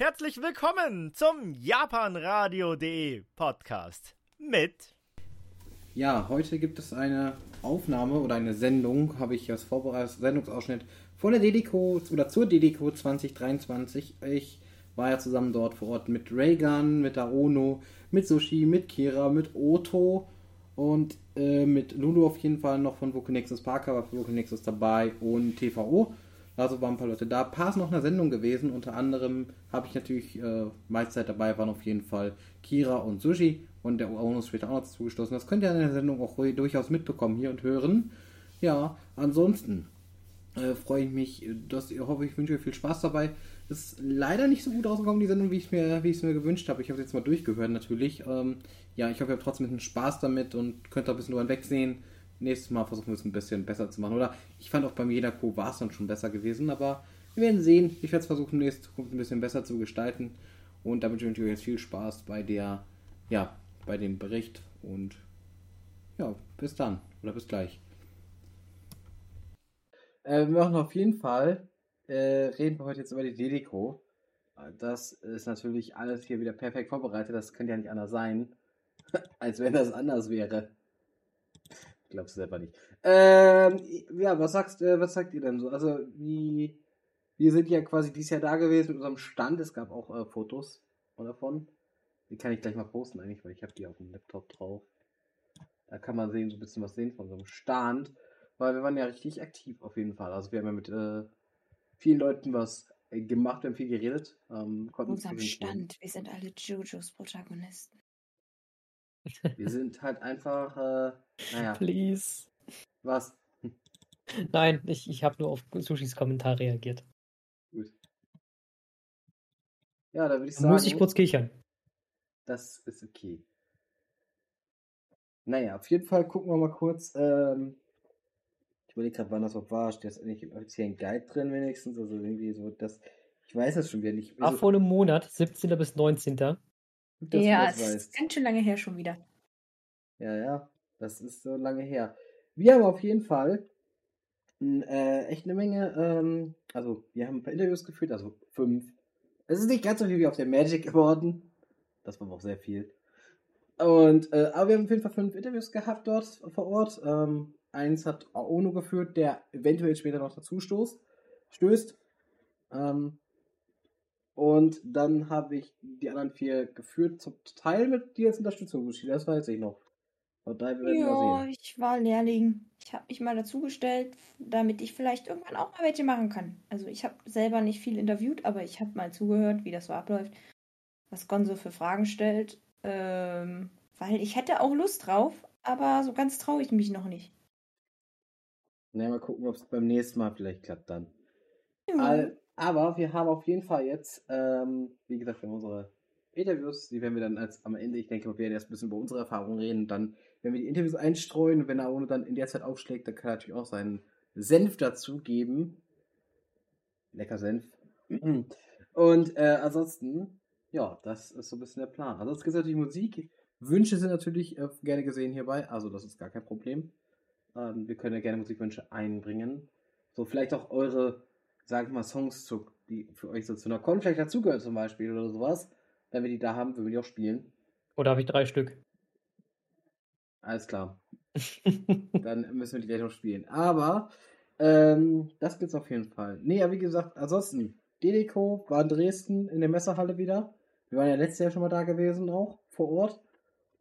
Herzlich willkommen zum japanradio.de Podcast mit Ja, heute gibt es eine Aufnahme oder eine Sendung, habe ich als vorbereitet, Sendungsausschnitt von der DDCO oder zur DDCO 2023. Ich war ja zusammen dort vor Ort mit Raygun, mit der Ono, mit Sushi, mit Kira, mit Oto und äh, mit Lulu auf jeden Fall noch von Vokonexus Parker, war für Vokonexus dabei und TVO. Also waren ein paar Leute da. Ein paar ist noch eine Sendung gewesen. Unter anderem habe ich natürlich äh, Mahlzeit dabei, waren auf jeden Fall Kira und Sushi. Und der ist später auch noch dazu. Das könnt ihr in der Sendung auch durchaus mitbekommen hier und hören. Ja, ansonsten äh, freue ich mich, dass ihr hoffe, ich wünsche euch viel Spaß dabei. Ist leider nicht so gut rausgekommen, die Sendung, wie ich es mir, mir gewünscht habe. Ich habe es jetzt mal durchgehört natürlich. Ähm, ja, ich hoffe, ihr habt trotzdem ein bisschen Spaß damit und könnt da ein bisschen drüber wegsehen nächstes Mal versuchen wir es ein bisschen besser zu machen. Oder ich fand auch beim jeder Co war es dann schon besser gewesen, aber wir werden sehen. Ich werde es versuchen, nächste Zukunft ein bisschen besser zu gestalten. Und damit wünsche ich euch jetzt viel Spaß bei der, ja, bei dem Bericht und ja, bis dann oder bis gleich. Äh, wir machen auf jeden Fall, äh, reden wir heute jetzt über die Dedico. Das ist natürlich alles hier wieder perfekt vorbereitet. Das könnte ja nicht anders sein, als wenn das anders wäre. Glaubst du selber nicht. Ähm, ja, was sagst, äh, was sagt ihr denn so? Also, wie, wir sind ja quasi dieses Jahr da gewesen mit unserem Stand. Es gab auch äh, Fotos davon. Die kann ich gleich mal posten eigentlich, weil ich habe die auf dem Laptop drauf. Da kann man sehen, so ein bisschen was sehen von so einem Stand. Weil wir waren ja richtig aktiv auf jeden Fall. Also wir haben ja mit äh, vielen Leuten was äh, gemacht, wir haben viel geredet. Ähm, Unserem Stand. Wir sind alle Jojos Protagonisten. Wir sind halt einfach, äh, naja. Please. Was? Nein, ich, ich habe nur auf Sushis Kommentar reagiert. Gut. Ja, da würde ich da sagen. Muss ich kurz kichern. Das ist okay. Naja, auf jeden Fall gucken wir mal kurz. Ähm, ich überlege gerade, wann das überhaupt war. Steht das eigentlich im offiziellen Guide drin wenigstens? Also irgendwie so, das. Ich weiß das schon wieder nicht. War Also, vor einem Monat, 17. bis 19. dass ja, das ist ganz schön lange her schon wieder. Ja, ja, das ist so lange her. Wir haben auf jeden Fall äh, echt eine Menge, ähm, also wir haben ein paar Interviews geführt, also fünf. Es ist nicht ganz so viel wie auf der Magic geworden. Das war auch sehr viel. Und, äh, aber wir haben auf jeden Fall fünf Interviews gehabt dort vor Ort. Ähm, eins hat Ono geführt, der eventuell später noch dazu stoßt, stößt. Ähm, und dann habe ich die anderen vier geführt, zum Teil mit dir als Unterstützung, Sushi, das weiß ich noch. Und da werden sehen. ich war Lehrling. Ich habe mich mal dazugestellt, damit ich vielleicht irgendwann auch mal welche machen kann. Also ich habe selber nicht viel interviewt, aber ich habe mal zugehört, wie das so abläuft, was Gonzo für Fragen stellt. Ähm, weil ich hätte auch Lust drauf, aber so ganz traue ich mich noch nicht. Na, mal gucken, ob es beim nächsten Mal vielleicht klappt dann. Ja. All, aber wir haben auf jeden Fall jetzt, ähm, wie gesagt, wir haben unsere Interviews, die werden wir dann als am Ende, ich denke, wir werden erst ein bisschen über unsere Erfahrungen reden, dann werden wir die Interviews einstreuen und wenn er ohne dann in der Zeit aufschlägt, dann kann er natürlich auch seinen Senf dazugeben. Lecker Senf. Und äh, ansonsten, ja, das ist so ein bisschen der Plan. Gibt es natürlich Musik. Wünsche sind natürlich äh, gerne gesehen hierbei, also das ist gar kein Problem. Ähm, wir können ja gerne Musikwünsche einbringen. So, vielleicht auch eure, sag ich mal, Songs, zu, die für euch so zu einer Con vielleicht dazugehören zum Beispiel oder sowas. Wenn wir die da haben, würden wir die auch spielen. Oder habe ich drei Stück? Alles klar. Dann müssen wir die gleich noch spielen. Aber, ähm, das gibt's auf jeden Fall. Nee, aber wie gesagt, ansonsten, Dedeco war in Dresden in der Messehalle wieder. Wir waren ja letztes Jahr schon mal da gewesen auch, vor Ort.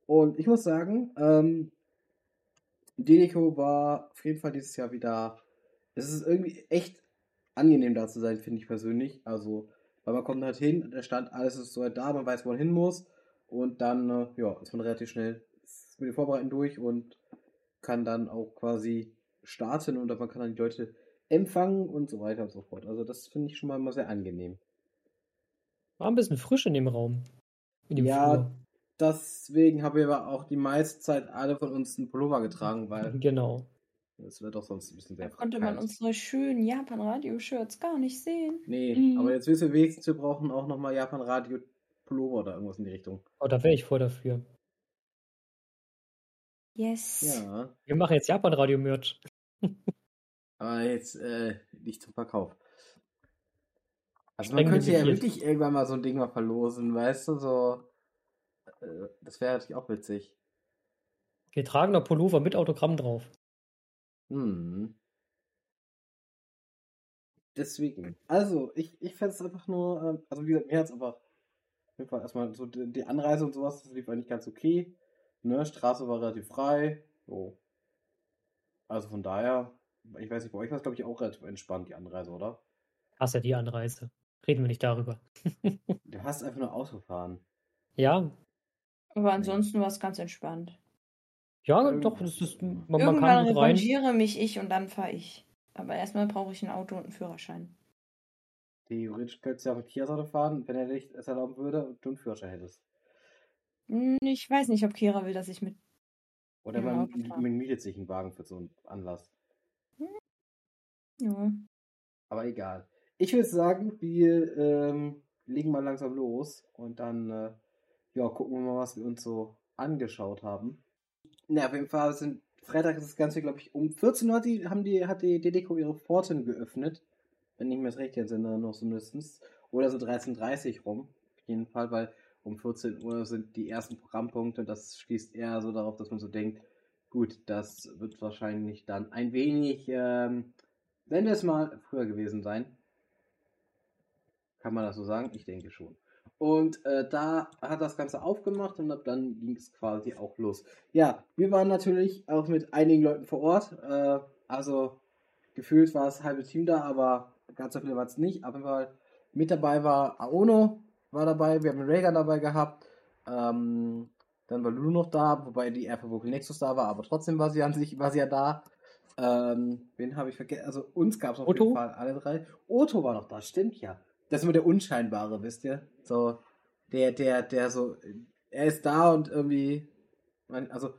Und ich muss sagen, ähm, Dedeco war auf jeden Fall dieses Jahr wieder. Es ist irgendwie echt angenehm da zu sein, finde ich persönlich. Also, weil man kommt halt hin, der Stand, alles ist so da, man weiß, wo man hin muss. Und dann, äh, ja, ist man relativ schnell mit den Vorbereiten durch und kann dann auch quasi starten und man kann dann die Leute empfangen und so weiter und so fort. Also, das finde ich schon mal immer sehr angenehm. War ein bisschen frisch in dem Raum. In dem Ja, Flur. deswegen haben wir aber auch die meiste Zeit alle von uns einen Pullover getragen, weil Genau. Es wird doch sonst ein bisschen Da sehr konnte man unsere schönen Japan-Radio-Shirts gar nicht sehen. Nee, Mhm. aber jetzt wissen wir wenigstens, wir brauchen auch nochmal Japan Radio Pullover oder irgendwas in die Richtung. Oh, da wäre ich voll dafür. Yes. Ja, Wir machen jetzt Japan-Radio-Merch. aber jetzt äh, nicht zum Verkauf. Also man streng könnte ja wirklich irgendwann mal so ein Ding mal verlosen, weißt du, so. äh, Das wäre natürlich auch witzig. Getragener Pullover mit Autogramm drauf. Hm. Deswegen. Also, ich, ich fände es einfach nur, ähm, also wie gesagt, mir hat es einfach, auf jeden Fall erstmal so die, die Anreise und sowas, das lief eigentlich ganz okay. Ne, Straße war relativ frei. So. Also von daher, ich weiß nicht, bei euch war es glaube ich auch relativ entspannt, die Anreise, oder? Hasse die Anreise. Reden wir nicht darüber. Du hast einfach nur Auto fahren. Ja, Aber ansonsten war es ganz entspannt. Ja, doch, das ist, man, man Irgendwann kann gut rein. revanchiere mich ich und dann fahre ich. Aber erstmal brauche ich ein Auto und einen Führerschein. Theoretisch könntest du ja mit Kias Auto fahren, wenn er dich es erlauben würde und du einen Führerschein hättest. Hm, Ich weiß nicht, ob Kira will, dass ich mit. Oder man, man mietet sich einen Wagen für so einen Anlass. Ja. Aber egal. Ich würde sagen, wir ähm, legen mal langsam los und dann äh, ja, gucken wir mal, was wir uns so angeschaut haben. Na, auf jeden Fall sind Freitag ist das Ganze, glaube ich, um 14 Uhr hat die, haben die, hat die DDCO ihre Pforten geöffnet. Wenn ich mir das recht entsinne, noch so mindestens. Oder so 13.30 rum. Auf jeden Fall, weil um 14 Uhr sind die ersten Programmpunkte und das schließt eher so darauf, dass man so denkt, gut, das wird wahrscheinlich dann ein wenig, ähm, wenn es mal früher gewesen sein. Kann man das so sagen? Ich denke schon. Und äh, da hat das Ganze aufgemacht und ab dann ging es quasi auch los. Ja, wir waren natürlich auch mit einigen Leuten vor Ort. Äh, also gefühlt war das halbe Team da, aber ganz so viele war es nicht. Auf jeden Fall mit dabei war Aono, war dabei, wir haben Rhaegar dabei gehabt. Ähm, dann war Lulu noch da, wobei die Air Vocal Nexus da war, aber trotzdem war sie an sich, war sie ja da. Ähm, wen habe ich vergessen? Also uns gab es auf Otto? jeden Fall alle drei. Otto war noch da, stimmt ja. Das ist immer der Unscheinbare, wisst ihr? So, der, der, der so, er ist da und irgendwie, man, also,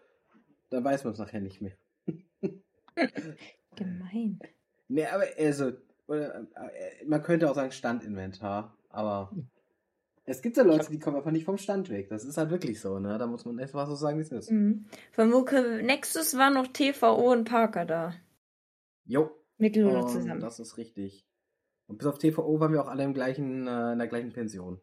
da weiß man es nachher nicht mehr. Gemein. Nee, aber also, oder, äh, man könnte auch sagen Standinventar, aber es gibt ja Leute, die kommen einfach nicht vom Stand weg. Das ist halt wirklich so, ne? Da muss man einfach so sagen, wie es ist. Mhm. Von Vocal Nexus war noch TVO und Parker da. Jo. Mit Und zusammen. Das ist richtig. Und bis auf TVO waren wir auch alle im gleichen, äh, in der gleichen Pension.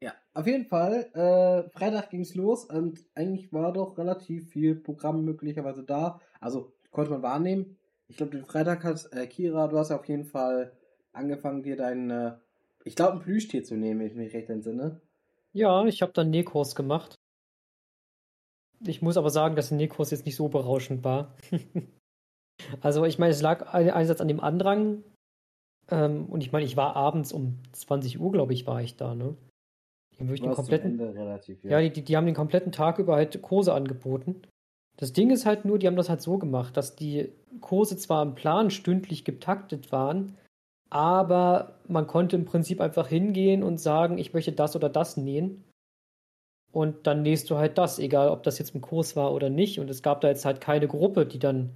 Ja, auf jeden Fall. Äh, Freitag ging's los und eigentlich war doch relativ viel Programm möglicherweise da. Also konnte man wahrnehmen. Ich glaube, den Freitag hat äh, Kira, du hast ja auf jeden Fall angefangen, dir deinen, äh, ich glaube, einen Plüschtier zu nehmen, wenn ich mich recht entsinne. Ja, ich habe dann Nekos gemacht. Ich muss aber sagen, dass der Nekos jetzt nicht so berauschend war. also ich meine, es lag ein- einerseits an dem Andrang. Ähm, und ich meine, ich war abends um 20 Uhr, glaube ich, war ich da, ne? Die haben den kompletten, relativ, ja, die, die, die haben den kompletten Tag über halt Kurse angeboten. Das Ding ist halt nur, die haben das halt so gemacht, dass die Kurse zwar im Plan stündlich getaktet waren, aber man konnte im Prinzip einfach hingehen und sagen, ich möchte das oder das nähen. Und dann nähst du halt das, egal ob das jetzt im Kurs war oder nicht. Und es gab da jetzt halt keine Gruppe, die dann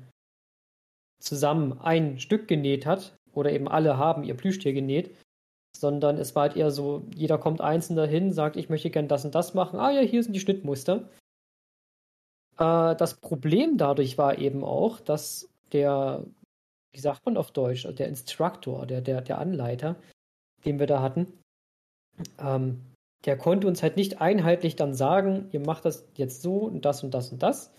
zusammen ein Stück genäht hat oder eben alle haben ihr Plüschtier genäht, sondern es war halt eher so, jeder kommt einzeln dahin, sagt, ich möchte gern das und das machen. Ah ja, hier sind die Schnittmuster. Äh, das Problem dadurch war eben auch, dass der, wie sagt man auf Deutsch, der Instructor, der, der, der Anleiter, den wir da hatten, ähm, der konnte uns halt nicht einheitlich dann sagen, ihr macht das jetzt so und das und das und das.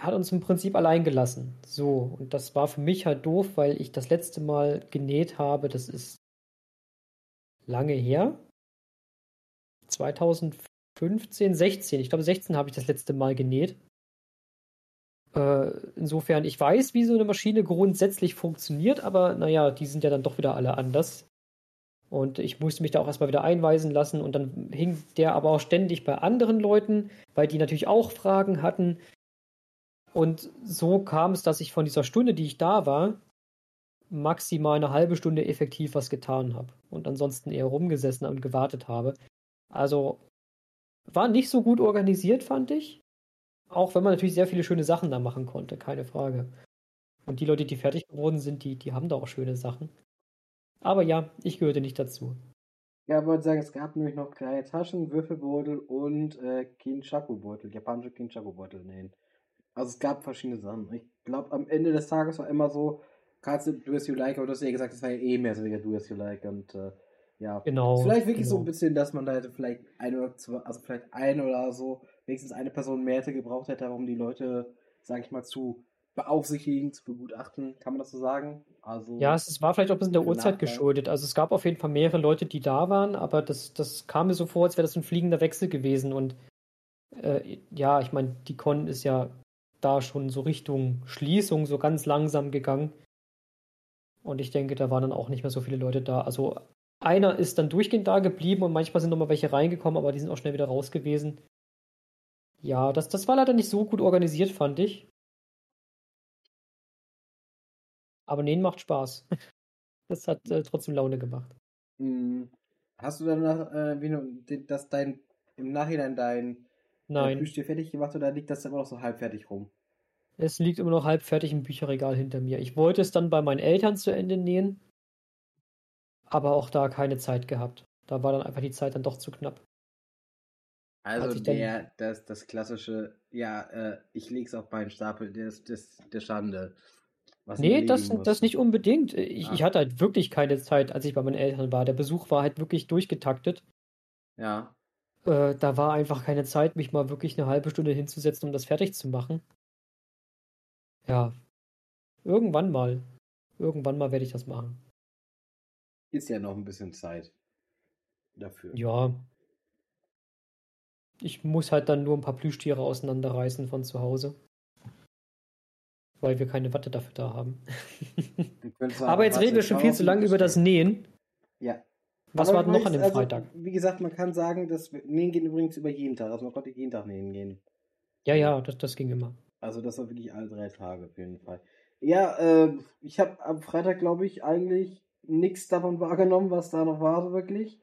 Hat uns im Prinzip allein gelassen. So, und das war für mich halt doof, weil ich das letzte Mal genäht habe, das ist lange her. 2015, 16. Ich glaube, 16 habe ich das letzte Mal genäht. Äh, insofern, ich weiß, wie so eine Maschine grundsätzlich funktioniert, aber naja, die sind ja dann doch wieder alle anders. Und ich musste mich da auch erstmal wieder einweisen lassen und dann hing der aber auch ständig bei anderen Leuten, weil die natürlich auch Fragen hatten. Und so kam es, dass ich von dieser Stunde, die ich da war, maximal eine halbe Stunde effektiv was getan habe und ansonsten eher rumgesessen und gewartet habe. Also war nicht so gut organisiert, fand ich. Auch wenn man natürlich sehr viele schöne Sachen da machen konnte, keine Frage. Und die Leute, die fertig geworden sind, die, die haben da auch schöne Sachen. Aber ja, ich gehörte nicht dazu. Ja, ich wollte sagen, es gab nämlich noch kleine Taschen, Würfelbeutel und äh, Kinchaku-Beutel, japanische Kinchaku-Beutel nähen. Also es gab verschiedene Sachen. Ich glaube, am Ende des Tages war immer so, kannst du Do As You Like, aber du hast ja gesagt, das war ja eh mehr so wie Do As You Like und äh, ja. Genau. Vielleicht wirklich genau. so ein bisschen, dass man da hätte vielleicht ein oder zwei, also vielleicht ein oder so, wenigstens eine Person mehr hätte gebraucht hätte, um die Leute, sag ich mal, zu beaufsichtigen, zu begutachten. Kann man das so sagen? Also, Ja, es es war vielleicht auch ein bisschen der Uhrzeit geschuldet. Also es gab auf jeden Fall mehrere Leute, die da waren, aber das, das kam mir so vor, als wäre das ein fliegender Wechsel gewesen. Und äh, ja, ich meine, die Con ist ja da schon so Richtung Schließung so ganz langsam gegangen. Und ich denke, da waren dann auch nicht mehr so viele Leute da. Also einer ist dann durchgehend da geblieben und manchmal sind noch mal welche reingekommen, aber die sind auch schnell wieder raus gewesen. Ja, das, das war leider nicht so gut organisiert, fand ich. Aber nähen macht Spaß. Das hat äh, trotzdem Laune gemacht. mh, hast du danach, äh, wie du, dass dein, im Nachhinein dein äh, Nein, Plüschtier fertig gemacht oder liegt das immer noch so halb fertig rum? Es liegt immer noch halb fertig im Bücherregal hinter mir. Ich wollte es dann bei meinen Eltern zu Ende nähen, aber auch da keine Zeit gehabt. Da war dann einfach die Zeit dann doch zu knapp. Als Also der, das, das klassische, ja, äh, ich leg's auf meinen Stapel des, des, der Schande. Was Nee, das, muss. das nicht unbedingt. Ich, Ah. ich hatte halt wirklich keine Zeit, als ich bei meinen Eltern war. Der Besuch war halt wirklich durchgetaktet. Ja, Äh, da war einfach keine Zeit, mich mal wirklich eine halbe Stunde hinzusetzen, um das fertig zu machen. Ja, irgendwann mal. Irgendwann mal werde ich das machen. ist ja noch ein bisschen Zeit dafür. Ja. Ich muss halt dann nur ein paar Plüschtiere auseinanderreißen von zu Hause. Weil wir keine Watte dafür da haben. Aber jetzt reden wir schon viel zu lange über das Nähen. Ja. Was Aber war noch an dem also, Freitag? Wie gesagt, man kann sagen, dass Nähen geht übrigens über jeden Tag. Also man konnte jeden Tag nähen gehen. Ja, ja, das, das ging immer. Also das war wirklich alle drei Tage auf jeden Fall. Ja, äh, ich habe am Freitag, glaube ich, eigentlich nichts davon wahrgenommen, was da noch war, so wirklich.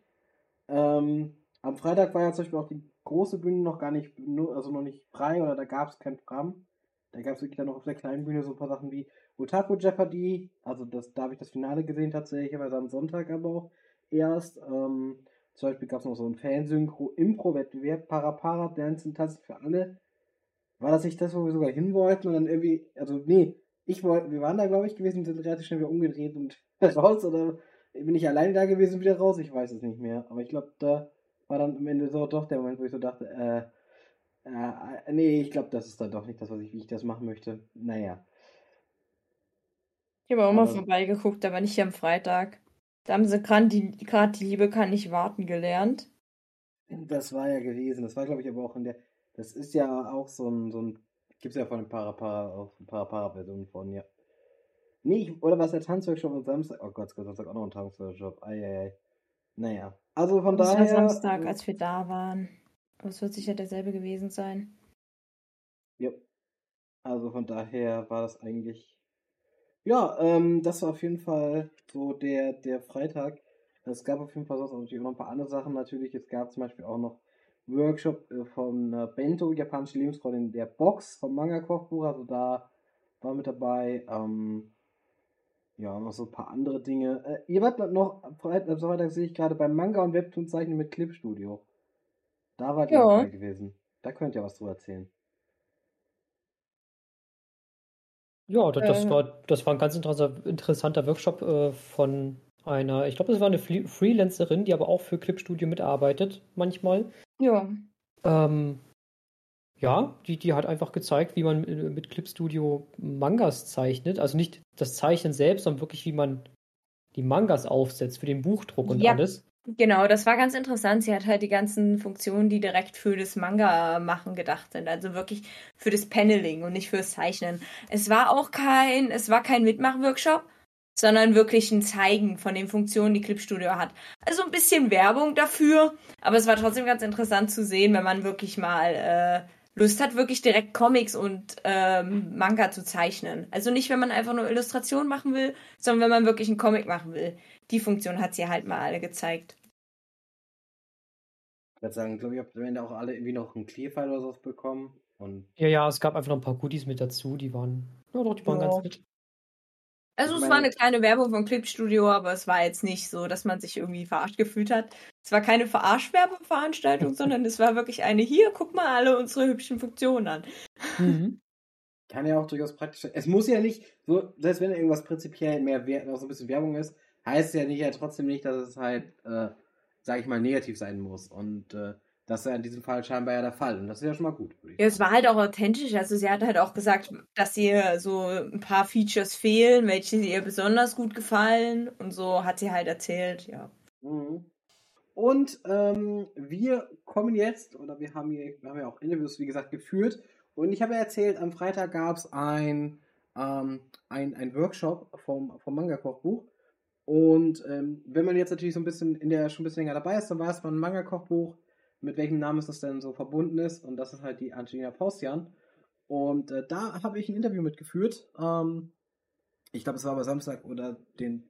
Ähm, am Freitag war ja zum Beispiel auch die große Bühne noch gar nicht, also noch nicht frei oder da gab es kein Programm. Da gab es wirklich dann noch auf der kleinen Bühne so ein paar Sachen wie Otaku Jeopardy. Also das, da habe ich das Finale gesehen tatsächlich, aber am Sonntag aber auch erst. Ähm, zum Beispiel gab es noch so einen Fansynchro-Impro-Wettbewerb, Para-Para, Dancen, Tanzen für alle. War das nicht das, wo wir sogar hin wollten und dann irgendwie, also nee, ich wollte, wir waren da glaube ich gewesen, sind relativ schnell wieder umgedreht und raus oder bin ich alleine da gewesen und wieder raus, ich weiß es nicht mehr. Aber ich glaube, da war dann am Ende so doch der Moment, wo ich so dachte, äh, äh, nee, ich glaube, das ist dann doch nicht das, was ich, wie ich das machen möchte. Naja. Ich habe auch mal Aber- vorbeigeguckt, aber nicht am Freitag. Da haben sie gerade die, grad die Liebe kann nicht warten gelernt. Das war ja gewesen. Das war, glaube ich, aber auch in der. Das ist ja auch so ein. So ein Gibt es ja von den Para-Para auf Para-Para-Versionen von, ja. Nee, ich, oder was der Tanzworkshop am Samstag? Oh Gott, Samstag auch noch ein Tanzworkshop. Eieiei. Naja. Also von Das war daher. Samstag, äh, als wir da waren. Aber es wird sicher derselbe gewesen sein. Ja. Also von daher war das eigentlich. Ja, ähm, das war auf jeden Fall so der, der Freitag. Es gab auf jeden Fall sonst auch noch ein paar andere Sachen natürlich. Es gab zum Beispiel auch noch Workshop äh, von äh, Bento, japanische Lebensfreude in der Box vom Manga-Kochbuch. Also da war mit dabei. Ähm, ja, noch so ein paar andere Dinge. Äh, ihr wart noch, am Freitag, sehe ich gerade beim Manga- und Webtoon-Zeichnen mit Clipstudio. Da wart ihr Ja. dabei gewesen. Da könnt ihr was drüber erzählen. Ja, das, das Äh. war, das war ein ganz interessanter, interessanter Workshop äh, von einer, ich glaube, das war eine Freelancerin, die aber auch für Clipstudio mitarbeitet, manchmal. Ja. Ähm, ja, die, die hat einfach gezeigt, wie man äh, mit Clipstudio Mangas zeichnet. Also nicht das Zeichnen selbst, sondern wirklich, wie man die Mangas aufsetzt für den Buchdruck und Ja. alles. Genau, das war ganz interessant. Sie hat halt die ganzen Funktionen, die direkt für das Manga-Machen gedacht sind. Also wirklich für das Paneling und nicht fürs Zeichnen. Es war auch kein, es war kein Mitmach-Workshop, sondern wirklich ein Zeigen von den Funktionen, die Clipstudio hat. Also ein bisschen Werbung dafür, aber es war trotzdem ganz interessant zu sehen, wenn man wirklich mal äh, Lust hat, wirklich direkt Comics und ähm, Manga zu zeichnen. Also nicht, wenn man einfach nur Illustrationen machen will, sondern wenn man wirklich einen Comic machen will. Die Funktion hat sie halt mal alle gezeigt. Ich würde sagen, glaube ich, habt am Ende auch alle irgendwie noch einen Clear-File oder sowas bekommen. Und Ja, ja, es gab einfach noch ein paar Goodies mit dazu, die waren, ja doch, die waren Ja. ganz nett. Also Ich es meine- war eine kleine Werbung vom Clipstudio, aber es war jetzt nicht so, dass man sich irgendwie verarscht gefühlt hat. Es war keine Verarschwerbeveranstaltung, sondern es war wirklich eine, hier, guck mal alle unsere hübschen Funktionen an. Mhm. kann ja auch durchaus praktisch sein. Es muss ja nicht, so, selbst wenn irgendwas prinzipiell mehr Wert, auch so ein bisschen Werbung ist, heißt ja nicht ja trotzdem nicht, dass es halt, äh, sag ich mal, negativ sein muss. Und äh, das ist ja in diesem Fall scheinbar ja der Fall. Und das ist ja schon mal gut. Ja, es war halt auch authentisch. Also sie hat halt auch gesagt, dass ihr so ein paar Features fehlen, welche ihr besonders gut gefallen. Und so hat sie halt erzählt, ja. Mhm. Und ähm, wir kommen jetzt, oder wir haben, hier, wir haben ja auch Interviews, wie gesagt, geführt. Und ich habe ja erzählt, am Freitag gab es ein, ähm, ein, ein Workshop vom, vom Manga-Kochbuch. Und ähm, wenn man jetzt natürlich so ein bisschen in der schon ein bisschen länger dabei ist, dann weiß man, ein Manga-Kochbuch, mit welchem Namen es das denn so verbunden ist. Und das ist halt die Angelina Paustian. Und äh, da habe ich ein Interview mitgeführt. Ähm, ich glaube, es war aber Samstag oder den,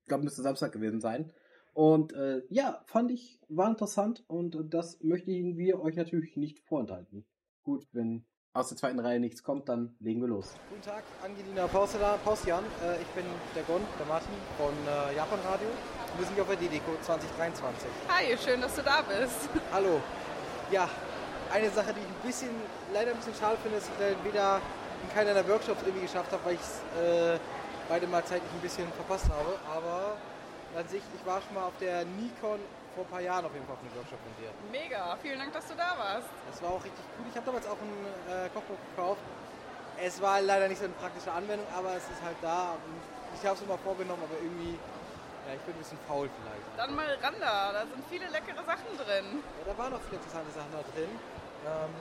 ich glaube, müsste Samstag gewesen sein. Und äh, ja, fand ich, war interessant und äh, das möchten wir euch natürlich nicht vorenthalten. Gut, wenn aus der zweiten Reihe nichts kommt, dann legen wir los. Guten Tag, Angelina Pausian. Äh, ich bin der Gon, der Martin von äh, Japan Radio. Wir sind hier auf der DDCO 2023. Hi, schön, dass du da bist. Hallo. Ja, eine Sache, die ich ein bisschen, leider ein bisschen schade finde, ist, dass ich weder in keiner der Workshops irgendwie geschafft habe, weil ich es äh, beide mal zeitlich ein bisschen verpasst habe. Aber an sich, ich war schon mal auf der Nikon vor ein paar Jahren auf jeden Fall auf einem Workshop von dir. Mega, vielen Dank, dass du da warst. Das war auch richtig cool. Ich habe damals auch ein äh, Kochbuch gekauft. Es war leider nicht so eine praktische Anwendung, aber es ist halt da. Ich habe es mir mal vorgenommen, aber irgendwie, ja, ich bin ein bisschen faul vielleicht. Dann mal ran da, da sind viele leckere Sachen drin. Ja, da waren noch viele interessante Sachen da drin. Ähm,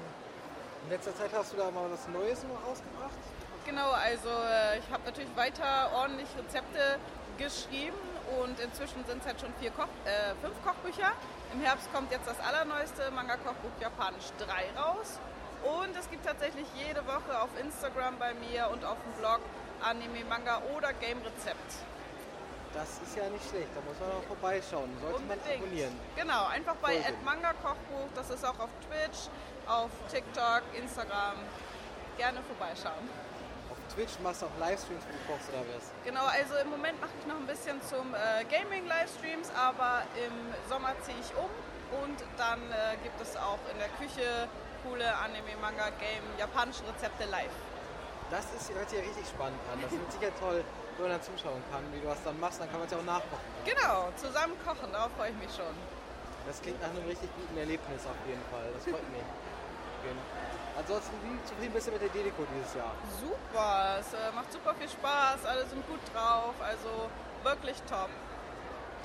in letzter Zeit hast du da mal was Neues rausgebracht? Genau, also äh, ich habe natürlich weiter ordentlich Rezepte geschrieben und inzwischen sind es halt schon vier Koch, äh, fünf Kochbücher. Im Herbst kommt jetzt das allerneueste Manga-Kochbuch Japanisch 3 raus. Und es gibt tatsächlich jede Woche auf Instagram bei mir und auf dem Blog Anime, Manga oder Game-Rezept. Das ist ja nicht schlecht, da muss man auch vorbeischauen. Sollte Unbedingt. man abonnieren. Genau, einfach bei Manga Kochbuch, das ist auch auf Twitch, auf TikTok, Instagram. Gerne vorbeischauen. Twitch machst du auch Livestreams, wo du kochst oder was? Genau, also im Moment mache ich noch ein bisschen zum äh, Gaming-Livestreams, aber im Sommer ziehe ich um und dann äh, gibt es auch in der Küche coole Anime, Manga, Game, japanische Rezepte live. Das ist, hört sich ja richtig spannend an. Das ist sicher toll, wenn man dann zuschauen kann, wie du was dann machst, dann kann man es ja auch nachkochen. Genau, zusammen kochen, darauf freue ich mich schon. Das klingt nach einem richtig guten Erlebnis auf jeden Fall. Das freut mich. Ansonsten, wie zufrieden bist du mit der Delico dieses Jahr? Super, es äh, macht super viel Spaß, alle sind gut drauf, also wirklich top.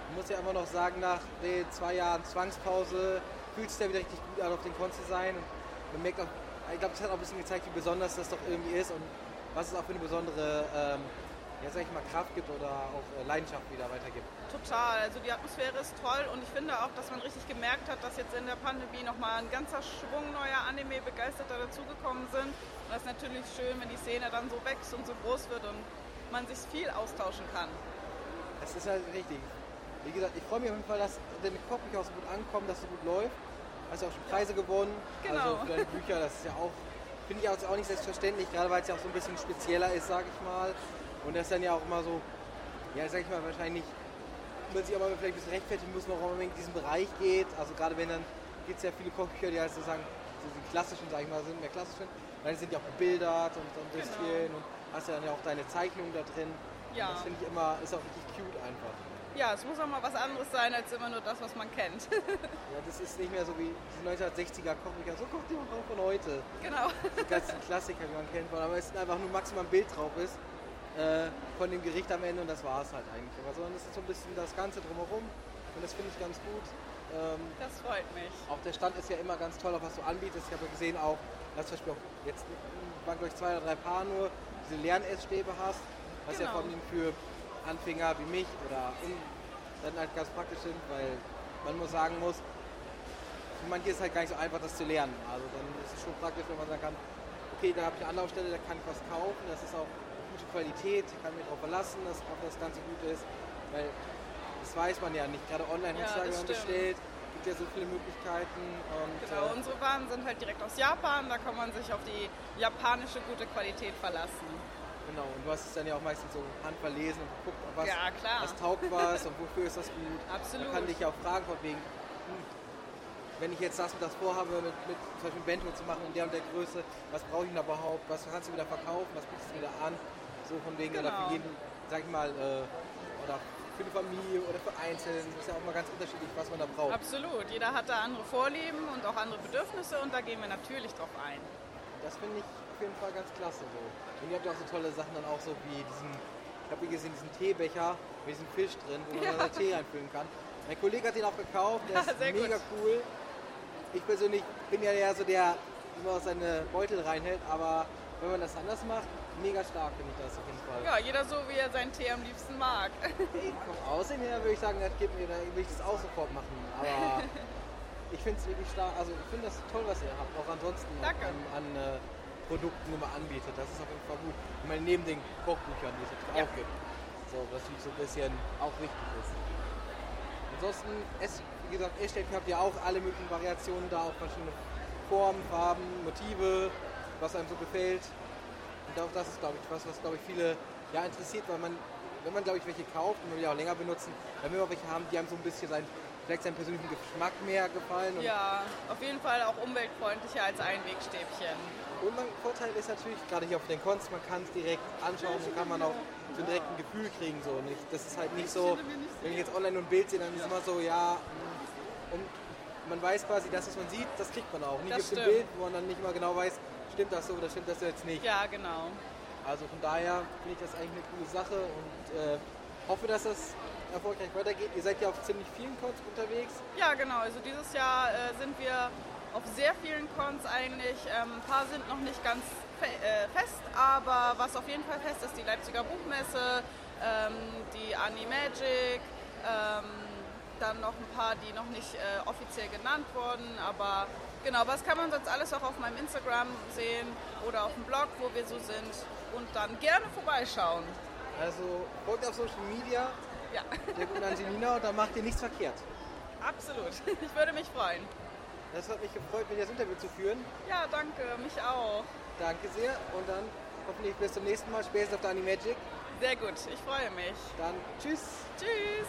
Ich muss ja immer noch sagen, nach den zwei Jahren Zwangspause fühlt es ja wieder richtig gut an, auf den Con zu sein. Man merkt auch, ich glaube, das hat auch ein bisschen gezeigt, wie besonders das doch irgendwie ist und was es auch für eine besondere ähm, ja, sag ich mal, Kraft gibt oder auch äh, Leidenschaft wieder weitergibt. Total, also die Atmosphäre ist toll und ich finde auch, dass man richtig gemerkt hat, dass jetzt in der Pandemie nochmal ein ganzer Schwung neuer Anime-Begeisterter dazugekommen sind. Und das ist natürlich schön, wenn die Szene dann so wächst und so groß wird und man sich viel austauschen kann. Es ist halt richtig. Wie gesagt, ich freue mich auf jeden Fall, dass deine Kochbücher auch so gut ankommen, dass es so gut läuft. Hast ja auch schon Preise gewonnen. Genau. Also für deine Bücher, das ist ja auch, finde ich auch nicht selbstverständlich, gerade weil es ja auch so ein bisschen spezieller ist, sage ich mal. Und das ist dann ja auch immer so, ja, sag ich mal, wahrscheinlich, man sich aber vielleicht ein bisschen rechtfertigen muss, warum man in diesen Bereich geht. Also gerade wenn dann gibt es ja viele Kochbücher, die halt sozusagen so die klassischen, sag ich mal, sind mehr klassischen. Dann sind die auch bebildert und so ein bisschen genau. und hast ja dann ja auch deine Zeichnungen da drin. Ja. Und das finde ich immer, ist auch richtig cute einfach. Ja, es muss auch mal was anderes sein als immer nur das, was man kennt. ja, das ist nicht mehr so wie die 1960er Kochbücher. So kocht jemand auch von heute. Genau. Die ganzen Klassiker, die man kennt. Aber es ist einfach nur maximal ein Bild drauf ist äh, von dem Gericht am Ende und das war es halt eigentlich. Aber sondern es ist so ein bisschen das Ganze drumherum und das finde ich ganz gut. Ähm, das freut mich. Auch der Stand ist ja immer ganz toll, auch was du anbietest. Ich habe ja gesehen auch, dass zum Beispiel auch jetzt waren glaube ich zwei oder drei Paar nur diese Lernessstäbe hast, was genau. ja vor allem für Anfänger wie mich oder dann halt ganz praktisch sind, weil man nur sagen muss, für manche ist es halt gar nicht so einfach, das zu lernen. Also dann ist es schon praktisch, wenn man sagen kann, okay, da habe ich eine Anlaufstelle, da kann ich was kaufen, das ist auch gute Qualität, kann mich darauf verlassen, dass auch das Ganze gut ist, weil das weiß man ja nicht. Gerade online ja, wenn man bestellt, gibt ja so viele Möglichkeiten. Und, genau, äh, unsere Waren sind halt direkt aus Japan, da kann man sich auf die japanische gute Qualität verlassen. Genau, und du hast es dann ja auch meistens so handverlesen und geguckt, was, ja, was taugt was und wofür ist das gut. Absolut. Man kann dich ja auch fragen von wegen, hm, wenn ich jetzt das und das vorhabe, mit, mit zum Beispiel Bento zu machen in der und der Größe, was brauche ich denn da überhaupt, was kannst du wieder verkaufen, was bietest du wieder an, so von wegen, oder für Genau. jeden, sag ich mal, äh, oder für die Familie oder für Einzelnen, das ist ja auch mal ganz unterschiedlich, was man da braucht. Absolut. Jeder hat da andere Vorlieben und auch andere Bedürfnisse und da gehen wir natürlich drauf ein. Das finde ich auf jeden Fall ganz klasse so. Und ihr habt ja auch so tolle Sachen dann auch so wie diesen, ich habe gesehen, diesen Teebecher mit diesem Fisch drin, wo man Ja. dann Tee reinfüllen kann. Mein Kollege hat den auch gekauft, der ist Sehr gut. mega cool. Ich persönlich bin ja eher so der, immer seine Beutel reinhält, aber wenn man das anders macht, mega stark finde ich das auf jeden Fall. Ja, jeder so, wie er seinen Tee am liebsten mag. Vom Aussehen her würde ich sagen, das gibt mir, da will ich das auch sofort machen. Aber ich finde es wirklich stark, also ich finde das toll, was ihr habt, auch ansonsten Danke. an, an äh, Produkten immer anbietet. Das ist auf jeden Fall gut. Ich meine, neben den Kochbüchern, die es Ja. auch gibt. So, was natürlich so ein bisschen auch wichtig ist. Ansonsten, es, wie gesagt, Essstäbchen habt ihr auch alle möglichen Variationen da, auch verschiedene Formen, Farben, Motive, was einem so gefällt. Und auch das ist, glaube ich, was, was glaube ich viele ja, interessiert, weil man, wenn man, glaube ich, welche kauft und man will ja auch länger benutzen, dann will man welche haben, die einem so ein bisschen sein, vielleicht seinen persönlichen Geschmack mehr gefallen. Ja, auf jeden Fall auch umweltfreundlicher als Einwegstäbchen. und mein Vorteil ist natürlich, gerade hier auf den Cons, man kann es direkt anschauen und kann man auch so direkt ein Gefühl kriegen. So. Nicht, das ist halt nicht so, wenn ich jetzt online nur ein Bild sehe, dann ist es immer so, ja, und man weiß quasi, das, was man sieht, das kriegt man auch. Nicht Das auf dem. Bild, wo man dann nicht mal genau weiß, stimmt das so oder stimmt das jetzt nicht. Ja, genau. Also von daher finde ich das eigentlich eine coole Sache und äh, hoffe, dass das erfolgreich weitergeht. Ihr seid ja auf ziemlich vielen Cons unterwegs. Ja, genau. Also dieses Jahr äh, sind wir auf sehr vielen Cons eigentlich. Ähm, ein paar sind noch nicht ganz fe äh, fest, aber was auf jeden Fall fest ist, die Leipziger Buchmesse, ähm, die Animagic, ähm, dann noch ein paar, die noch nicht äh, offiziell genannt wurden, aber genau, was kann man sonst alles auch auf meinem Instagram sehen oder auf dem Blog, wo wir so sind und dann gerne vorbeischauen. Also folgt auf Social Media Ja, der guten Angelina und dann macht ihr nichts verkehrt. absolut. Ich würde mich freuen. Das hat mich gefreut, mit dir das Interview zu führen. Ja, danke, mich auch. Danke sehr und dann hoffentlich bis zum nächsten Mal, spätestens auf der Animagic. Sehr gut, ich freue mich. Dann tschüss. Tschüss.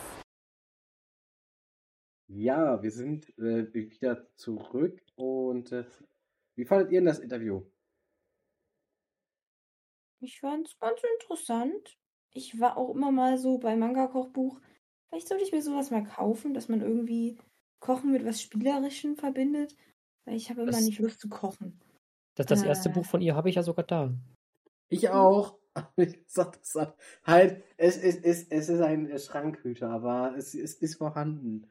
Ja, wir sind äh, wieder zurück und äh, wie fandet ihr denn das Interview? Ich fand es ganz interessant. Ich war auch immer mal so bei Manga-Kochbuch. Vielleicht sollte ich mir sowas mal kaufen, dass man irgendwie Kochen mit was Spielerischem verbindet. Weil ich habe immer Das- nicht Lust zu kochen. Das, das erste Äh. Buch von ihr habe ich ja sogar da. Ich auch. Aber ich sag das halt- es, es, es, es ist ein Schrankhüter, aber es, es ist vorhanden.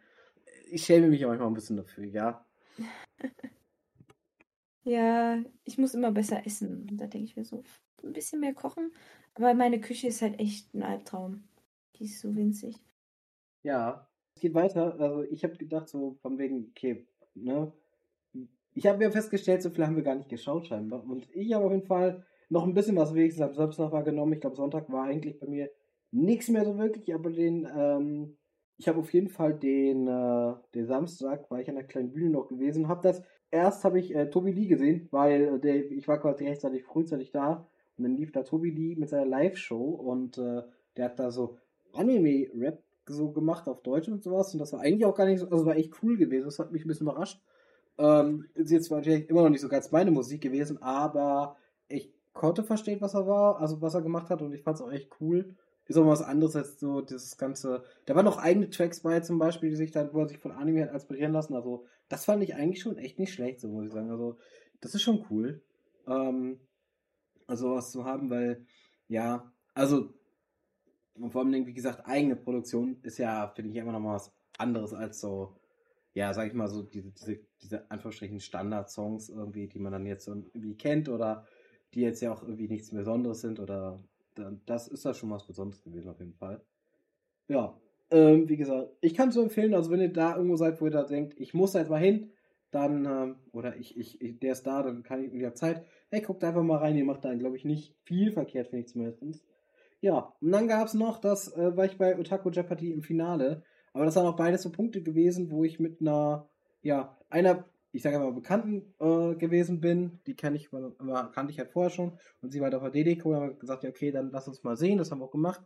Ich schäme mich auch manchmal ein bisschen dafür, ja. Ja, ich muss immer besser essen. Und da denke ich mir so, ein bisschen mehr kochen. Aber meine Küche ist halt echt ein Albtraum. Die ist so winzig. Ja, es geht weiter. Also ich habe gedacht, so von wegen, okay, ne? Ich habe ja festgestellt, so viel haben wir gar nicht geschaut scheinbar. Und ich habe auf jeden Fall noch ein bisschen was wenigstens am Samstag wahrgenommen. Ich glaube, Sonntag war eigentlich bei mir nichts mehr so wirklich, aber den, ähm, ich habe auf jeden Fall den, äh, den Samstag, war ich an der kleinen Bühne noch gewesen, habe das, erst habe ich äh, Tobi Lee gesehen, weil äh, der, ich war quasi rechtzeitig frühzeitig da und dann lief da Tobi Lee mit seiner Live-Show und äh, der hat da so Anime-Rap so gemacht auf Deutsch und sowas und das war eigentlich auch gar nicht so, also war echt cool gewesen, das hat mich ein bisschen überrascht. Ähm, ist jetzt natürlich immer noch nicht so ganz meine Musik gewesen, aber ich konnte verstehen, was er war, also was er gemacht hat und ich fand es auch echt cool. Ist auch was anderes als so dieses ganze. Da waren noch eigene Tracks bei zum Beispiel, die sich dann, wo er sich von Anime hat inspirieren lassen. Also das fand ich eigentlich schon echt nicht schlecht, so muss ich sagen. Also das ist schon cool. Ähm, also was zu haben, weil ja, also und vor allem, wie gesagt, eigene Produktion ist ja, finde ich, immer noch mal was anderes als so, ja, sag ich mal, so diese, diese, diese Anführungsstrichen Standard-Songs irgendwie, die man dann jetzt irgendwie kennt oder die jetzt ja auch irgendwie nichts Besonderes sind oder das ist da schon was Besonderes gewesen auf jeden Fall. Ja, ähm, wie gesagt, ich kann es so empfehlen, also wenn ihr da irgendwo seid, wo ihr da denkt, ich muss da jetzt mal hin, dann, ähm, oder ich, ich, ich, der ist da, dann kann ich, ich hab Zeit, hey, guckt einfach mal rein, ihr macht da, glaube ich, nicht viel verkehrt, finde ich zumindest. Ja, und dann gab es noch, das äh, war ich bei Otaku Jeopardy im Finale, aber das waren auch beides so Punkte gewesen, wo ich mit einer, ja, einer, ich sage mal, Bekannten äh, gewesen bin, die kenne ich, aber kannte ich halt vorher schon, und sie war da auf der DDCO, haben gesagt, ja, okay, dann lass uns mal sehen, das haben wir auch gemacht.